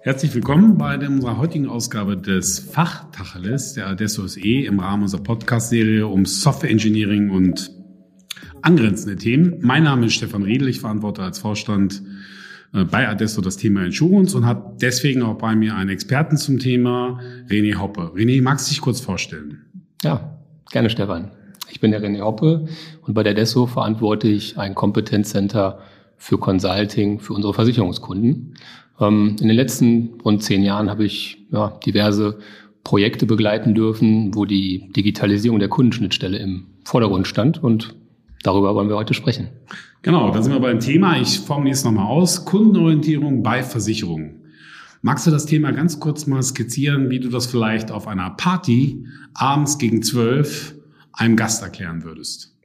Herzlich willkommen bei unserer heutigen Ausgabe des Fachtacheles der Adesso SE im Rahmen unserer Podcast-Serie um Software Engineering und angrenzende Themen. Mein Name ist Stefan Riedel, ich verantworte als Vorstand äh, bei Adesso das Thema Insurance und habe deswegen auch bei mir einen Experten zum Thema, René Hoppe. René, magst du dich kurz vorstellen? Ja, gerne Stefan. Ich bin der René Hoppe und bei der Adesso verantworte ich ein Kompetenzcenter für Consulting für unsere Versicherungskunden. Ähm, in den letzten rund zehn Jahren habe ich ja, diverse Projekte begleiten dürfen, wo die Digitalisierung der Kundenschnittstelle im Vordergrund stand und darüber wollen wir heute sprechen. Genau, da sind wir beim Thema. Ich formuliere es nochmal aus. Kundenorientierung bei Versicherungen. Magst du das Thema ganz kurz mal skizzieren, wie du das vielleicht auf einer Party abends gegen zwölf einem Gast erklären würdest?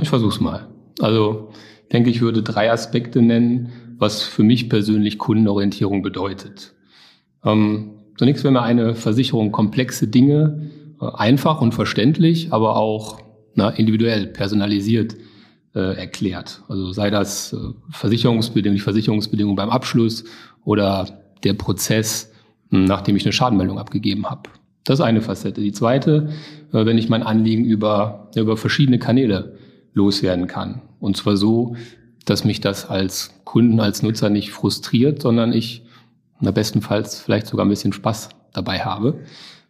Ich versuch's mal. Also, ich denke, ich würde drei Aspekte nennen, was für mich persönlich Kundenorientierung bedeutet. Ähm, zunächst wäre mir eine Versicherung komplexe Dinge äh, einfach und verständlich, aber auch na, individuell, personalisiert äh, erklärt. Also sei das äh, Versicherungsbedingungen, die Versicherungsbedingungen beim Abschluss oder der Prozess, hm, nachdem ich eine Schadenmeldung abgegeben habe. Das ist eine Facette. Die zweite, äh, wenn ich mein Anliegen über, über verschiedene Kanäle loswerden kann. Und zwar so, dass mich das als Kunden, als Nutzer nicht frustriert, sondern ich na bestenfalls vielleicht sogar ein bisschen Spaß dabei habe.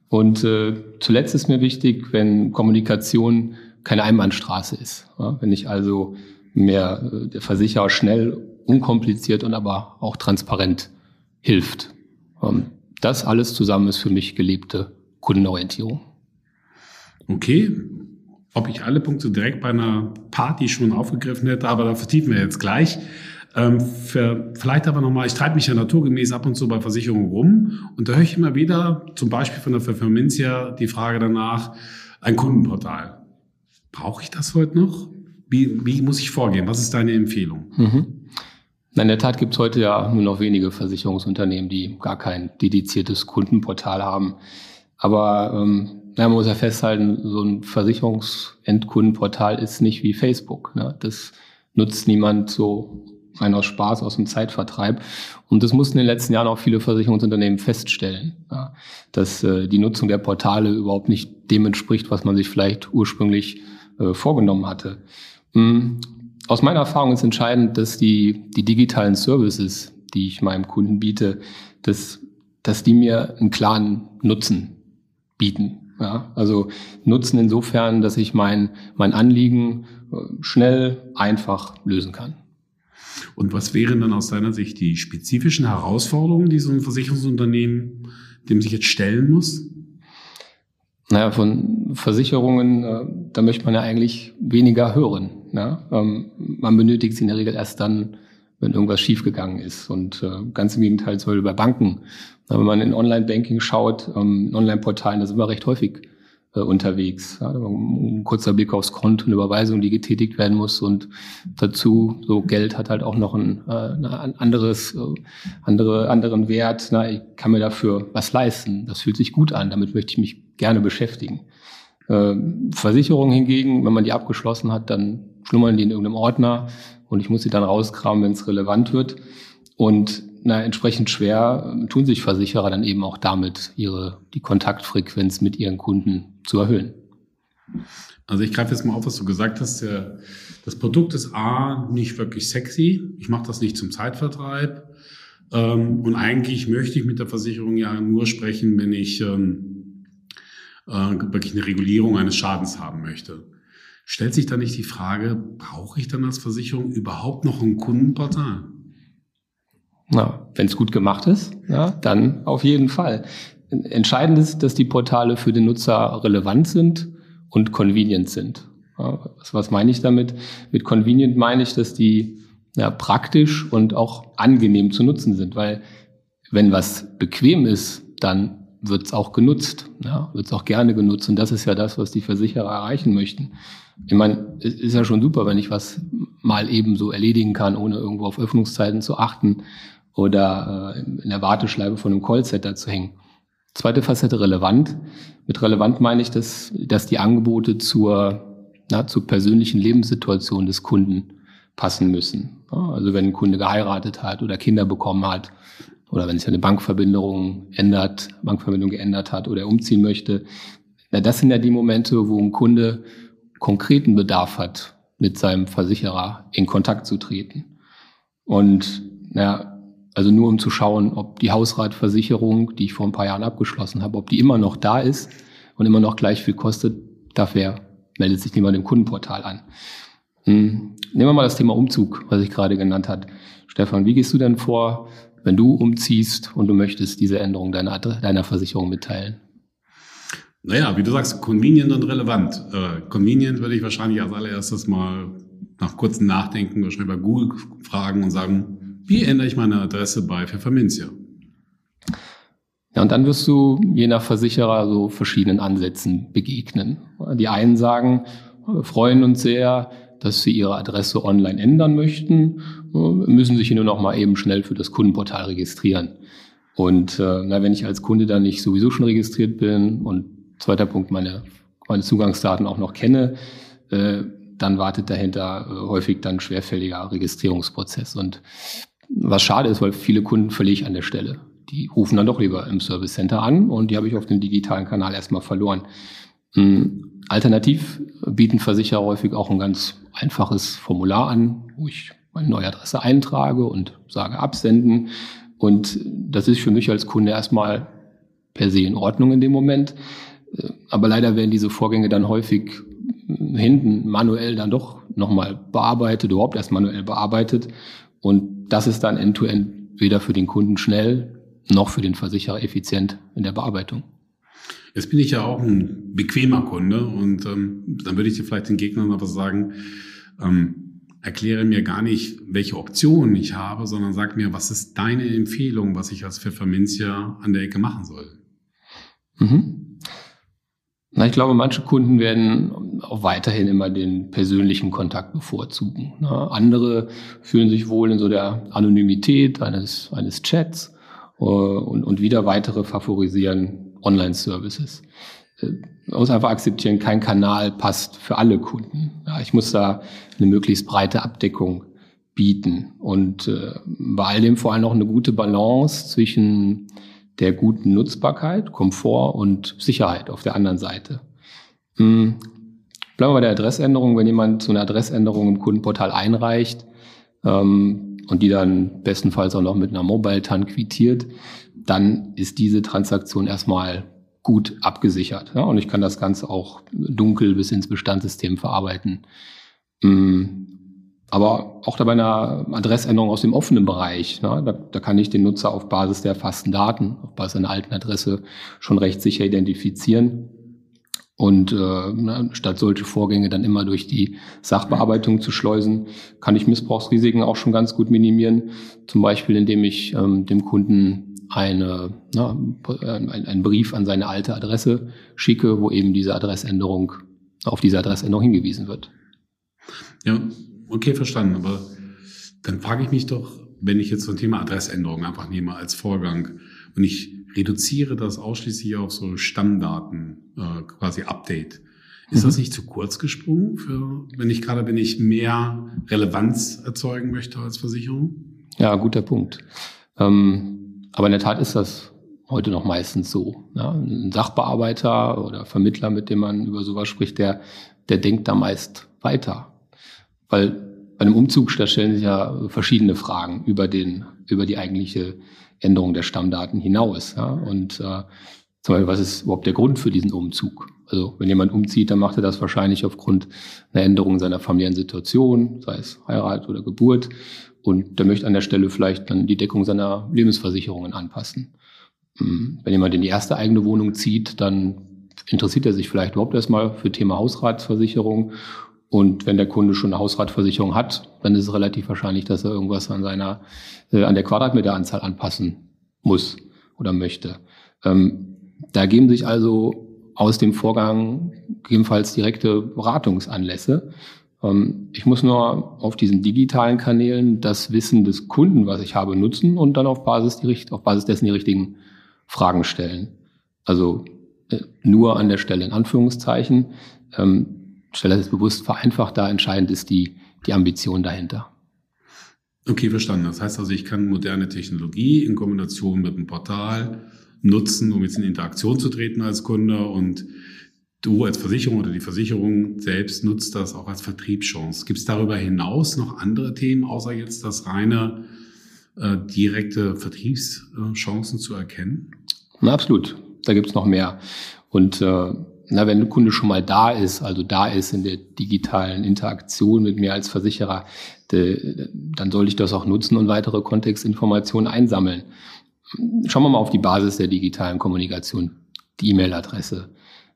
Und äh, zuletzt ist mir wichtig, wenn Kommunikation keine Einbahnstraße ist. Ja, wenn ich also mehr äh, der Versicherer schnell, unkompliziert und aber auch transparent hilft. Ähm, das alles zusammen ist für mich gelebte Kundenorientierung. Okay, ob ich alle Punkte direkt bei einer Party schon aufgegriffen hätte, aber da vertiefen wir jetzt gleich. Ähm, für, vielleicht aber nochmal, ich treibe mich ja naturgemäß ab und zu bei Versicherungen rum und da höre ich immer wieder, zum Beispiel von der Pfefferminzia, die Frage danach, ein Kundenportal. Brauche ich das heute noch? Wie, wie muss ich vorgehen? Was ist deine Empfehlung? Mhm. In der Tat gibt es heute ja nur noch wenige Versicherungsunternehmen, die gar kein dediziertes Kundenportal haben. Aber ähm, ja, man muss ja festhalten, so ein Versicherungsendkundenportal ist nicht wie Facebook. Ne? Das nutzt niemand so ein aus Spaß, aus dem Zeitvertreib. Und das mussten in den letzten Jahren auch viele Versicherungsunternehmen feststellen, ja, dass äh, die Nutzung der Portale überhaupt nicht dem entspricht, was man sich vielleicht ursprünglich äh, vorgenommen hatte. Mhm. Aus meiner Erfahrung ist entscheidend, dass die, die digitalen Services, die ich meinem Kunden biete, dass, dass die mir einen klaren Nutzen bieten. Ja, also Nutzen insofern, dass ich mein, mein Anliegen äh, schnell, einfach lösen kann. Und was wären dann aus deiner Sicht die spezifischen Herausforderungen, die so ein Versicherungsunternehmen dem sich jetzt stellen muss? Naja, von Versicherungen, äh, da möchte man ja eigentlich weniger hören. Ähm, man benötigt sie in der Regel erst dann, wenn irgendwas schiefgegangen ist. Und äh, ganz im Gegenteil zum Beispiel bei Banken. Wenn man in Online-Banking schaut, ähm, in Online-Portalen, da sind wir recht häufig äh, unterwegs. Ja, ein kurzer Blick aufs Konto, eine Überweisung, die getätigt werden muss und dazu so Geld hat halt auch noch ein, äh, ein anderes, äh, andere, anderen Wert. Na, ich kann mir dafür was leisten. Das fühlt sich gut an. Damit möchte ich mich gerne beschäftigen. Äh, Versicherungen hingegen, wenn man die abgeschlossen hat, dann schlummern die in irgendeinem Ordner und ich muss sie dann rauskramen, wenn es relevant wird. Und na, entsprechend schwer ähm, tun sich Versicherer dann eben auch damit, ihre, die Kontaktfrequenz mit ihren Kunden zu erhöhen. Also ich greife jetzt mal auf, was du gesagt hast. Das Produkt ist A, nicht wirklich sexy. Ich mache das nicht zum Zeitvertreib. Ähm, und eigentlich möchte ich mit der Versicherung ja nur sprechen, wenn ich ähm, äh, wirklich eine Regulierung eines Schadens haben möchte. Stellt sich da nicht die Frage, brauche ich dann als Versicherung überhaupt noch ein Kundenportal? Na, wenn es gut gemacht ist, ja, dann auf jeden Fall. Entscheidend ist, dass die Portale für den Nutzer relevant sind und convenient sind. Ja, was, was meine ich damit? Mit convenient meine ich, dass die ja, praktisch und auch angenehm zu nutzen sind, weil wenn was bequem ist, dann wird es auch genutzt, ja, wird es auch gerne genutzt und das ist ja das, was die Versicherer erreichen möchten. Ich meine, es ist ja schon super, wenn ich was mal eben so erledigen kann, ohne irgendwo auf Öffnungszeiten zu achten oder äh, in der Warteschleife von einem Callcenter zu hängen. Zweite Facette relevant. Mit relevant meine ich, dass, dass die Angebote zur, na, zur persönlichen Lebenssituation des Kunden passen müssen. Also wenn ein Kunde geheiratet hat oder Kinder bekommen hat oder wenn sich eine Bankverbindung ändert, Bankverbindung geändert hat oder er umziehen möchte, na, das sind ja die Momente, wo ein Kunde konkreten Bedarf hat, mit seinem Versicherer in Kontakt zu treten. Und na, also nur um zu schauen, ob die Hausratversicherung, die ich vor ein paar Jahren abgeschlossen habe, ob die immer noch da ist und immer noch gleich viel kostet, dafür meldet sich niemand im Kundenportal an. Hm. Nehmen wir mal das Thema Umzug, was ich gerade genannt hat. Stefan, wie gehst du denn vor, wenn du umziehst und du möchtest diese Änderung deiner, deiner Versicherung mitteilen? Naja, wie du sagst, convenient und relevant. Äh, convenient würde ich wahrscheinlich als allererstes mal nach kurzem Nachdenken wahrscheinlich bei Google fragen und sagen, wie ändere ich meine Adresse bei Pfefferminzia? Ja, und dann wirst du je nach Versicherer so verschiedenen Ansätzen begegnen. Die einen sagen, freuen uns sehr, dass sie ihre Adresse online ändern möchten, müssen sich nur noch mal eben schnell für das Kundenportal registrieren. Und äh, na, wenn ich als Kunde dann nicht sowieso schon registriert bin und zweiter Punkt meine, meine Zugangsdaten auch noch kenne, äh, dann wartet dahinter äh, häufig dann schwerfälliger Registrierungsprozess. Und was schade ist, weil viele Kunden verliere ich an der Stelle. Die rufen dann doch lieber im Service Center an und die habe ich auf dem digitalen Kanal erstmal verloren. Hm, alternativ bieten Versicherer häufig auch ein ganz einfaches Formular an, wo ich meine neue Adresse eintrage und sage absenden. Und das ist für mich als Kunde erstmal per se in Ordnung in dem Moment. Aber leider werden diese Vorgänge dann häufig hinten manuell dann doch nochmal bearbeitet, überhaupt erst manuell bearbeitet. Und das ist dann end-to-end -end weder für den Kunden schnell noch für den Versicherer effizient in der Bearbeitung. Jetzt bin ich ja auch ein bequemer Kunde und ähm, dann würde ich dir vielleicht den Gegnern aber sagen, ähm, erkläre mir gar nicht, welche Optionen ich habe, sondern sag mir, was ist deine Empfehlung, was ich als Pfefferminzia an der Ecke machen soll. Mhm. Na, ich glaube, manche Kunden werden auch weiterhin immer den persönlichen Kontakt bevorzugen. Na, andere fühlen sich wohl in so der Anonymität eines, eines Chats äh, und, und wieder weitere favorisieren Online-Services. Äh, man muss einfach akzeptieren, kein Kanal passt für alle Kunden. Ja, ich muss da eine möglichst breite Abdeckung bieten und äh, bei all dem vor allem auch eine gute Balance zwischen der guten Nutzbarkeit, Komfort und Sicherheit auf der anderen Seite. Hm. Bleiben wir bei der Adressänderung. Wenn jemand so eine Adressänderung im Kundenportal einreicht ähm, und die dann bestenfalls auch noch mit einer Mobile-TAN quittiert, dann ist diese Transaktion erstmal gut abgesichert. Ja? Und ich kann das Ganze auch dunkel bis ins Bestandssystem verarbeiten. Hm. Aber auch bei einer Adressänderung aus dem offenen Bereich, ne, da, da kann ich den Nutzer auf Basis der erfassten Daten, auf Basis einer alten Adresse schon recht sicher identifizieren. Und äh, ne, statt solche Vorgänge dann immer durch die Sachbearbeitung zu schleusen, kann ich Missbrauchsrisiken auch schon ganz gut minimieren. Zum Beispiel, indem ich ähm, dem Kunden eine, na, einen Brief an seine alte Adresse schicke, wo eben diese Adressänderung auf diese Adressänderung hingewiesen wird. Ja, okay, verstanden. Aber dann frage ich mich doch, wenn ich jetzt so ein Thema Adressänderung einfach nehme als Vorgang und ich reduziere das ausschließlich auf so Stammdaten, äh, quasi Update. Ist mhm. das nicht zu kurz gesprungen für, wenn ich gerade, wenn ich mehr Relevanz erzeugen möchte als Versicherung? Ja, guter Punkt. Ähm, aber in der Tat ist das heute noch meistens so. Ja? Ein Sachbearbeiter oder Vermittler, mit dem man über sowas spricht, der, der denkt da meist weiter. Weil bei einem Umzug, da stellen sich ja verschiedene Fragen über den, über die eigentliche Änderung der Stammdaten hinaus. Ja? Und äh, zum Beispiel, was ist überhaupt der Grund für diesen Umzug? Also wenn jemand umzieht, dann macht er das wahrscheinlich aufgrund einer Änderung seiner familiären Situation, sei es Heirat oder Geburt. Und der möchte an der Stelle vielleicht dann die Deckung seiner Lebensversicherungen anpassen. Hm, wenn jemand in die erste eigene Wohnung zieht, dann interessiert er sich vielleicht überhaupt erstmal für Thema Hausratsversicherung und wenn der Kunde schon eine Hausratversicherung hat, dann ist es relativ wahrscheinlich, dass er irgendwas an seiner, äh, an der Quadratmeteranzahl anpassen muss oder möchte. Ähm, da geben sich also aus dem Vorgang gegebenenfalls direkte Beratungsanlässe. Ähm, ich muss nur auf diesen digitalen Kanälen das Wissen des Kunden, was ich habe, nutzen und dann auf Basis, die, auf Basis dessen die richtigen Fragen stellen. Also äh, nur an der Stelle in Anführungszeichen. Ähm, stelle das bewusst vereinfacht da, entscheidend ist die, die Ambition dahinter. Okay, verstanden. Das heißt also, ich kann moderne Technologie in Kombination mit einem Portal nutzen, um jetzt in Interaktion zu treten als Kunde und du als Versicherung oder die Versicherung selbst nutzt das auch als Vertriebschance. Gibt es darüber hinaus noch andere Themen, außer jetzt das reine äh, direkte Vertriebschancen zu erkennen? Na, absolut. Da gibt es noch mehr. Und äh, na, wenn ein Kunde schon mal da ist, also da ist in der digitalen Interaktion mit mir als Versicherer, de, dann soll ich das auch nutzen und weitere Kontextinformationen einsammeln. Schauen wir mal auf die Basis der digitalen Kommunikation, die E-Mail-Adresse.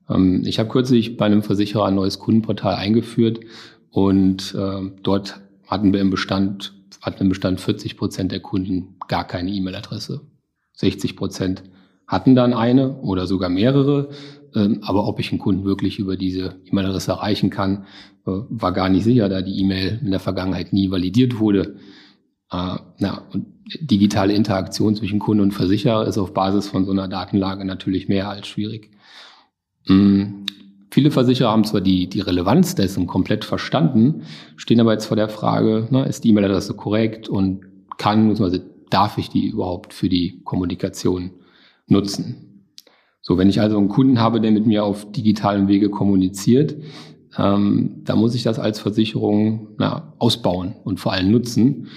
Ähm, ich habe kürzlich bei einem Versicherer ein neues Kundenportal eingeführt und äh, dort hatten wir im Bestand, hatten im Bestand 40 Prozent der Kunden gar keine E-Mail-Adresse. 60 Prozent hatten dann eine oder sogar mehrere. Ähm, aber ob ich einen Kunden wirklich über diese E-Mail-Adresse erreichen kann, äh, war gar nicht sicher, da die E-Mail in der Vergangenheit nie validiert wurde. Äh, na, und digitale Interaktion zwischen Kunde und Versicherer ist auf Basis von so einer Datenlage natürlich mehr als schwierig. Mhm. Viele Versicherer haben zwar die, die Relevanz dessen komplett verstanden, stehen aber jetzt vor der Frage, na, ist die E-Mail-Adresse korrekt und kann, beziehungsweise darf ich die überhaupt für die Kommunikation nutzen? So, wenn ich also einen Kunden habe, der mit mir auf digitalen Wege kommuniziert, ähm, da muss ich das als Versicherung na, ausbauen und vor allem nutzen.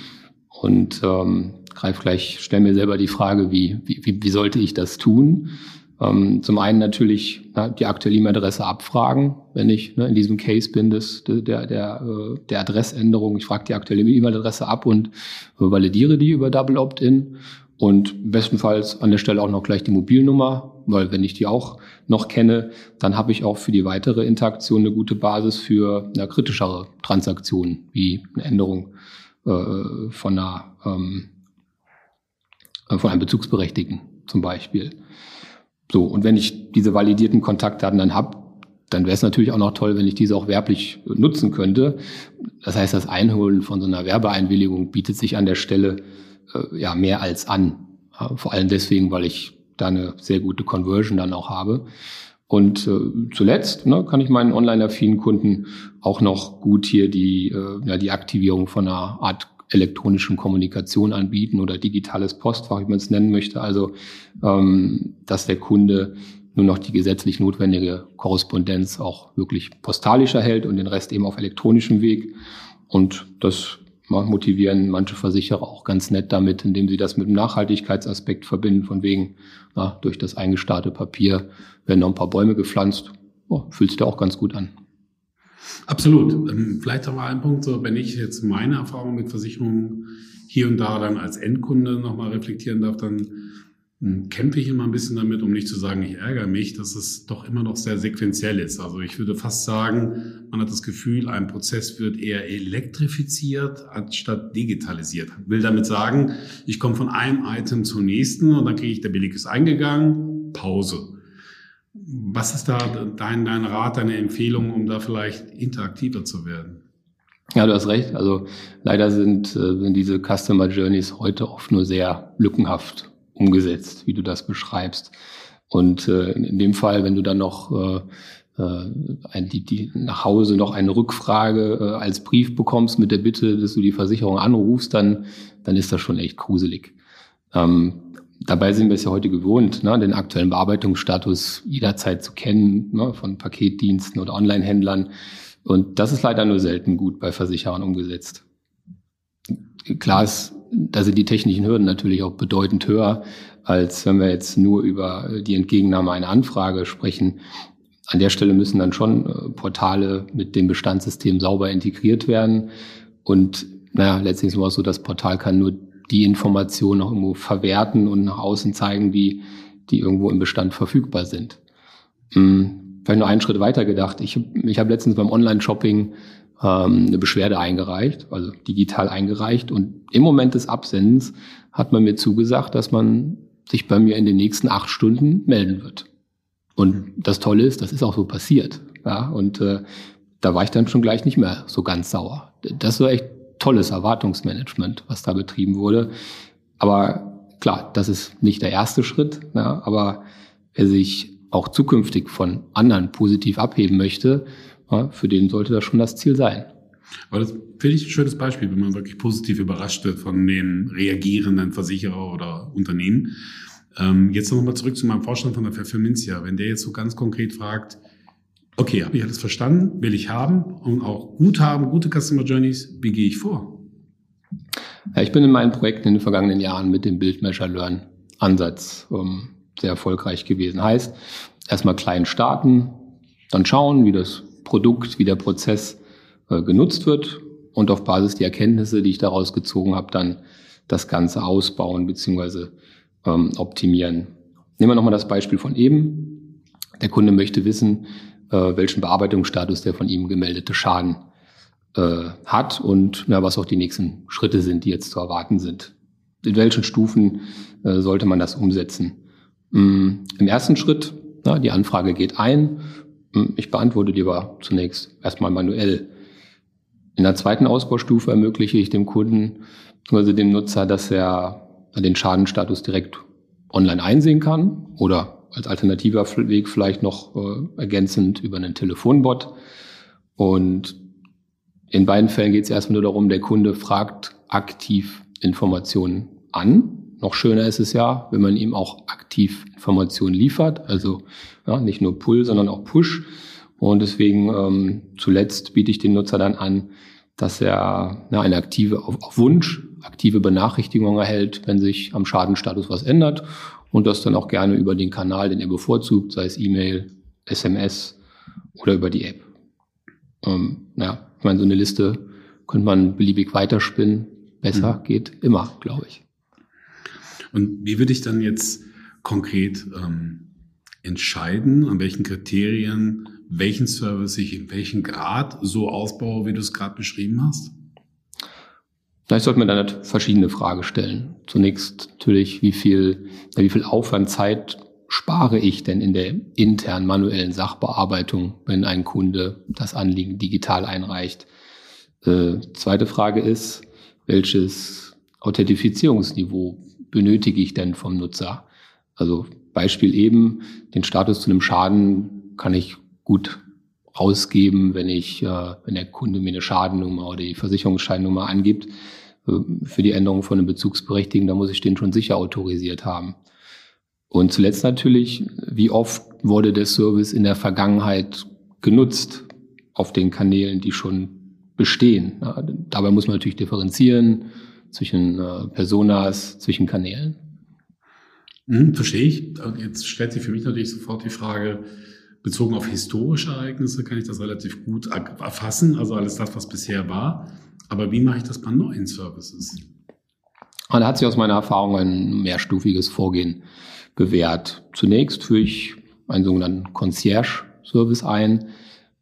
Und ähm, greif gleich, stell mir selber die Frage, wie, wie, wie sollte ich das tun? Ähm, zum einen natürlich na, die aktuelle E-Mail-Adresse abfragen, wenn ich ne, in diesem Case bin, des, der, der, äh, der Adressänderung. Ich frage die aktuelle E-Mail-Adresse ab und validiere die über Double Opt-in. Und bestenfalls an der Stelle auch noch gleich die Mobilnummer, weil wenn ich die auch noch kenne, dann habe ich auch für die weitere Interaktion eine gute Basis für eine kritischere Transaktionen, wie eine Änderung äh, von, einer, ähm, von einem Bezugsberechtigten zum Beispiel. So, und wenn ich diese validierten Kontaktdaten dann habe, dann wäre es natürlich auch noch toll, wenn ich diese auch werblich nutzen könnte. Das heißt, das Einholen von so einer Werbeeinwilligung bietet sich an der Stelle äh, ja mehr als an. Vor allem deswegen, weil ich da eine sehr gute Conversion dann auch habe. Und äh, zuletzt ne, kann ich meinen online-affinen Kunden auch noch gut hier die, äh, ja, die Aktivierung von einer Art elektronischen Kommunikation anbieten oder digitales Postfach, wie man es nennen möchte. Also, ähm, dass der Kunde nur noch die gesetzlich notwendige Korrespondenz auch wirklich postalisch erhält und den Rest eben auf elektronischem Weg. Und das motivieren manche Versicherer auch ganz nett damit, indem sie das mit dem Nachhaltigkeitsaspekt verbinden, von wegen, na, durch das eingestarrte Papier werden noch ein paar Bäume gepflanzt. Oh, fühlt sich da auch ganz gut an. Absolut. Ähm, vielleicht mal ein Punkt, so, wenn ich jetzt meine Erfahrung mit Versicherungen hier und da dann als Endkunde nochmal reflektieren darf, dann kämpfe ich immer ein bisschen damit, um nicht zu sagen, ich ärgere mich, dass es doch immer noch sehr sequenziell ist. Also ich würde fast sagen, man hat das Gefühl, ein Prozess wird eher elektrifiziert anstatt digitalisiert. Ich will damit sagen, ich komme von einem Item zum nächsten und dann kriege ich, der Billig ist eingegangen, Pause. Was ist da dein, dein Rat, deine Empfehlung, um da vielleicht interaktiver zu werden? Ja, du hast recht. Also leider sind, äh, sind diese Customer Journeys heute oft nur sehr lückenhaft umgesetzt, wie du das beschreibst. Und äh, in dem Fall, wenn du dann noch äh, äh, ein, die, die nach Hause noch eine Rückfrage äh, als Brief bekommst mit der Bitte, dass du die Versicherung anrufst, dann, dann ist das schon echt gruselig. Ähm, Dabei sind wir es ja heute gewohnt, ne, den aktuellen Bearbeitungsstatus jederzeit zu kennen, ne, von Paketdiensten oder Online-Händlern. Und das ist leider nur selten gut bei Versicherern umgesetzt. Klar ist, da sind die technischen Hürden natürlich auch bedeutend höher, als wenn wir jetzt nur über die Entgegennahme einer Anfrage sprechen. An der Stelle müssen dann schon äh, Portale mit dem Bestandssystem sauber integriert werden. Und naja, letztlich ist es so, das Portal kann nur die Informationen auch irgendwo verwerten und nach außen zeigen, die, die irgendwo im Bestand verfügbar sind. Hm, vielleicht noch einen Schritt weiter gedacht. Ich, ich habe letztens beim Online-Shopping ähm, eine Beschwerde eingereicht, also digital eingereicht. Und im Moment des Absendens hat man mir zugesagt, dass man sich bei mir in den nächsten acht Stunden melden wird. Und das Tolle ist, das ist auch so passiert. Ja, und äh, da war ich dann schon gleich nicht mehr so ganz sauer. Das war echt tolles Erwartungsmanagement, was da betrieben wurde. Aber klar, das ist nicht der erste Schritt, ja, aber wer sich auch zukünftig von anderen positiv abheben möchte, ja, für den sollte das schon das Ziel sein. Aber das finde ich ein schönes Beispiel, wenn man wirklich positiv überrascht wird von dem reagierenden Versicherer oder Unternehmen. Ähm, jetzt noch mal zurück zu meinem Vorstand von der Pfefferminzia. Wenn der jetzt so ganz konkret fragt, okay, habe ich alles verstanden, will ich haben und auch gut haben, gute Customer Journeys, wie gehe ich vor? Ja, ich bin in meinen Projekten in den vergangenen Jahren mit dem Build Measure Learn Ansatz ähm, sehr erfolgreich gewesen. Heißt, erstmal klein starten, dann schauen, wie das Produkt, wie der Prozess äh, genutzt wird und auf Basis der Erkenntnisse, die ich daraus gezogen habe, dann das Ganze ausbauen bzw. Ähm, optimieren. Nehmen wir nochmal das Beispiel von eben. Der Kunde möchte wissen, äh, welchen Bearbeitungsstatus der von ihm gemeldete Schaden äh, hat und ja, was auch die nächsten Schritte sind, die jetzt zu erwarten sind. In welchen Stufen äh, sollte man das umsetzen? Mm, Im ersten Schritt, na, die Anfrage geht ein. Mm, ich beantworte die aber zunächst erstmal manuell. In der zweiten Ausbaustufe ermögliche ich dem Kunden, also dem Nutzer, dass er den Schadenstatus direkt online einsehen kann oder als alternativer Weg vielleicht noch äh, ergänzend über einen Telefonbot. Und in beiden Fällen geht es erstmal nur darum, der Kunde fragt aktiv Informationen an. Noch schöner ist es ja, wenn man ihm auch aktiv Informationen liefert, also ja, nicht nur Pull, sondern auch Push. Und deswegen ähm, zuletzt biete ich den Nutzer dann an, dass er ja, eine aktive, auf, auf Wunsch, aktive Benachrichtigung erhält, wenn sich am Schadenstatus was ändert und das dann auch gerne über den Kanal, den er bevorzugt, sei es E-Mail, SMS oder über die App. Ähm, ja, ich meine, so eine Liste könnte man beliebig weiterspinnen. Besser mhm. geht immer, glaube ich. Und wie würde ich dann jetzt konkret ähm, entscheiden, an welchen Kriterien, welchen Service ich in welchem Grad so ausbaue, wie du es gerade beschrieben hast? Vielleicht sollte man dann verschiedene Fragen stellen. Zunächst natürlich, wie viel, wie viel Aufwand, Zeit spare ich denn in der internen manuellen Sachbearbeitung, wenn ein Kunde das Anliegen digital einreicht? Äh, zweite Frage ist, welches Authentifizierungsniveau benötige ich denn vom Nutzer? Also Beispiel eben, den Status zu einem Schaden kann ich gut rausgeben, wenn ich, äh, wenn der Kunde mir eine Schadennummer oder die Versicherungsscheinnummer angibt. Äh, für die Änderung von einem Bezugsberechtigten, da muss ich den schon sicher autorisiert haben. Und zuletzt natürlich, wie oft wurde der Service in der Vergangenheit genutzt auf den Kanälen, die schon bestehen. Dabei muss man natürlich differenzieren zwischen äh, Personas, zwischen Kanälen. Hm, verstehe ich. Jetzt stellt sich für mich natürlich sofort die Frage, bezogen auf historische Ereignisse kann ich das relativ gut erfassen, also alles das, was bisher war. Aber wie mache ich das bei neuen Services? Und da hat sich aus meiner Erfahrung ein mehrstufiges Vorgehen bewährt. Zunächst führe ich einen sogenannten Concierge-Service ein.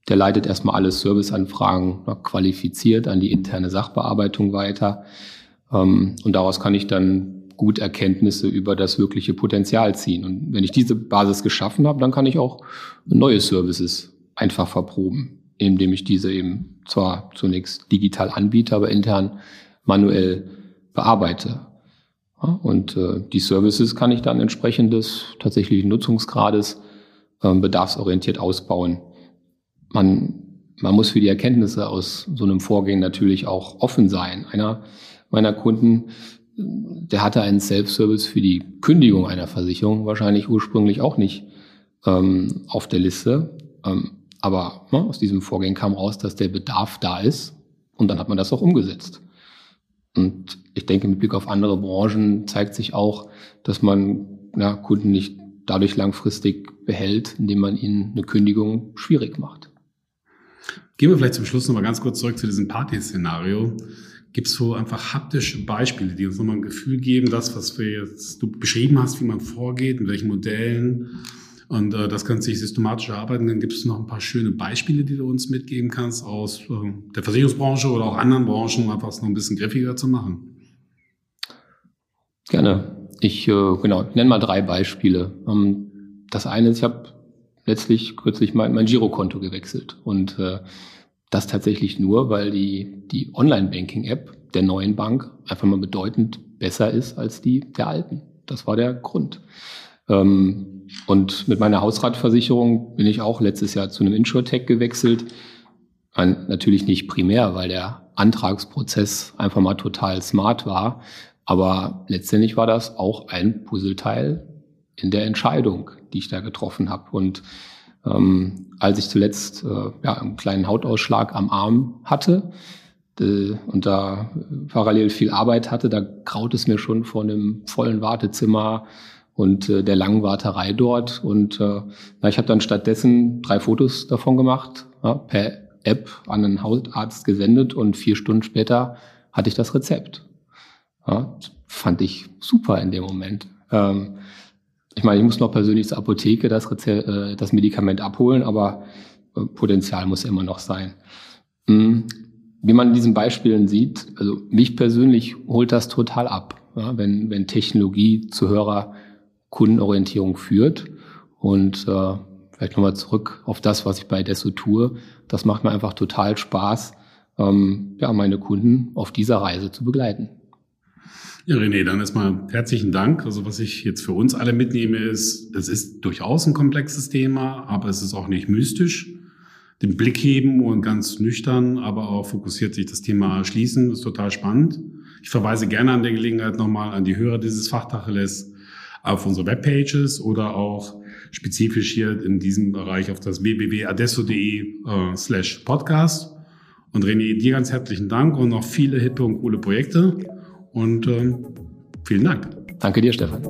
Der leitet erstmal alle Serviceanfragen qualifiziert an die interne Sachbearbeitung weiter. Ähm, und daraus kann ich dann gut Erkenntnisse über das wirkliche Potenzial ziehen. Und wenn ich diese Basis geschaffen habe, dann kann ich auch neue Services einfach verproben, indem ich diese eben zwar zunächst digital anbiete, aber intern manuell bearbeite. und äh, die Services kann ich dann entsprechend des tatsächlichen Nutzungsgrades äh, bedarfsorientiert ausbauen. Man, man muss für die Erkenntnisse aus so einem Vorgehen natürlich auch offen sein. Einer meiner Kunden der hatte einen Self-Service für die Kündigung einer Versicherung wahrscheinlich ursprünglich auch nicht ähm, auf der Liste. Ähm, aber ne, aus diesem Vorgehen kam raus, dass der Bedarf da ist und dann hat man das auch umgesetzt. Und ich denke, mit Blick auf andere Branchen zeigt sich auch, dass man ja, Kunden nicht dadurch langfristig behält, indem man ihnen eine Kündigung schwierig macht. Gehen wir vielleicht zum Schluss nochmal ganz kurz zurück zu diesem Party-Szenario. Gibt es so einfach haptische Beispiele, die uns nochmal ein Gefühl geben, das, was wir jetzt, du beschrieben hast, wie man vorgeht, in welchen Modellen und äh, das Ganze sich systematisch erarbeiten. Dann gibt es noch ein paar schöne Beispiele, die du uns mitgeben kannst aus äh, der Versicherungsbranche oder auch anderen Branchen, um einfach es noch ein bisschen griffiger zu machen. Gerne. Ich, äh, genau, ich nenne mal drei Beispiele. Ähm, das eine ist, ich habe letztlich kürzlich mein, mein Girokonto gewechselt und äh, das tatsächlich nur, weil die, die Online-Banking-App der neuen Bank einfach mal bedeutend besser ist als die der alten. Das war der Grund. Ähm, und mit meiner Hausratversicherung bin ich auch letztes Jahr zu einem Insurtech gewechselt. Natürlich nicht primär, weil der Antragsprozess einfach mal total smart war. Aber letztendlich war das auch ein Puzzleteil in der Entscheidung, die ich da getroffen habe. Und ähm, als ich zuletzt äh, ja, einen kleinen Hautausschlag am Arm hatte äh, und da parallel viel Arbeit hatte, da graut es mir schon vor einem vollen Wartezimmer und äh, der langen Warterei dort. Und äh, na, ich habe dann stattdessen drei Fotos davon gemacht, ja, per App an einen Hautarzt gesendet und vier Stunden später hatte ich das Rezept. Ja, fand ich super in dem Moment. Ähm, ich meine, ich muss noch persönlich zur Apotheke das, Rezept, äh, das Medikament abholen, aber äh, Potenzial muss immer noch sein. Mhm. Wie man in diesen Beispielen sieht, also mich persönlich holt das total ab, ja, wenn, wenn Technologie zu höherer Kundenorientierung führt. Und äh, vielleicht nochmal zurück auf das, was ich bei Desso tue. Das macht mir einfach total Spaß, ähm, ja, meine Kunden auf dieser Reise zu begleiten. Ja, René, dann erstmal herzlichen Dank. Also was ich jetzt für uns alle mitnehme, ist, es ist durchaus ein komplexes Thema, aber es ist auch nicht mystisch. Den Blick heben und ganz nüchtern, aber auch fokussiert sich das Thema erschließen, ist total spannend. Ich verweise gerne an der Gelegenheit nochmal an die Hörer dieses Fachtacheles auf unsere Webpages oder auch spezifisch hier in diesem Bereich auf das www.adesso.de äh, slash podcast. Und René, dir ganz herzlichen Dank und noch viele hippe und coole Projekte. Und ähm, vielen Dank. Danke dir, Stefan.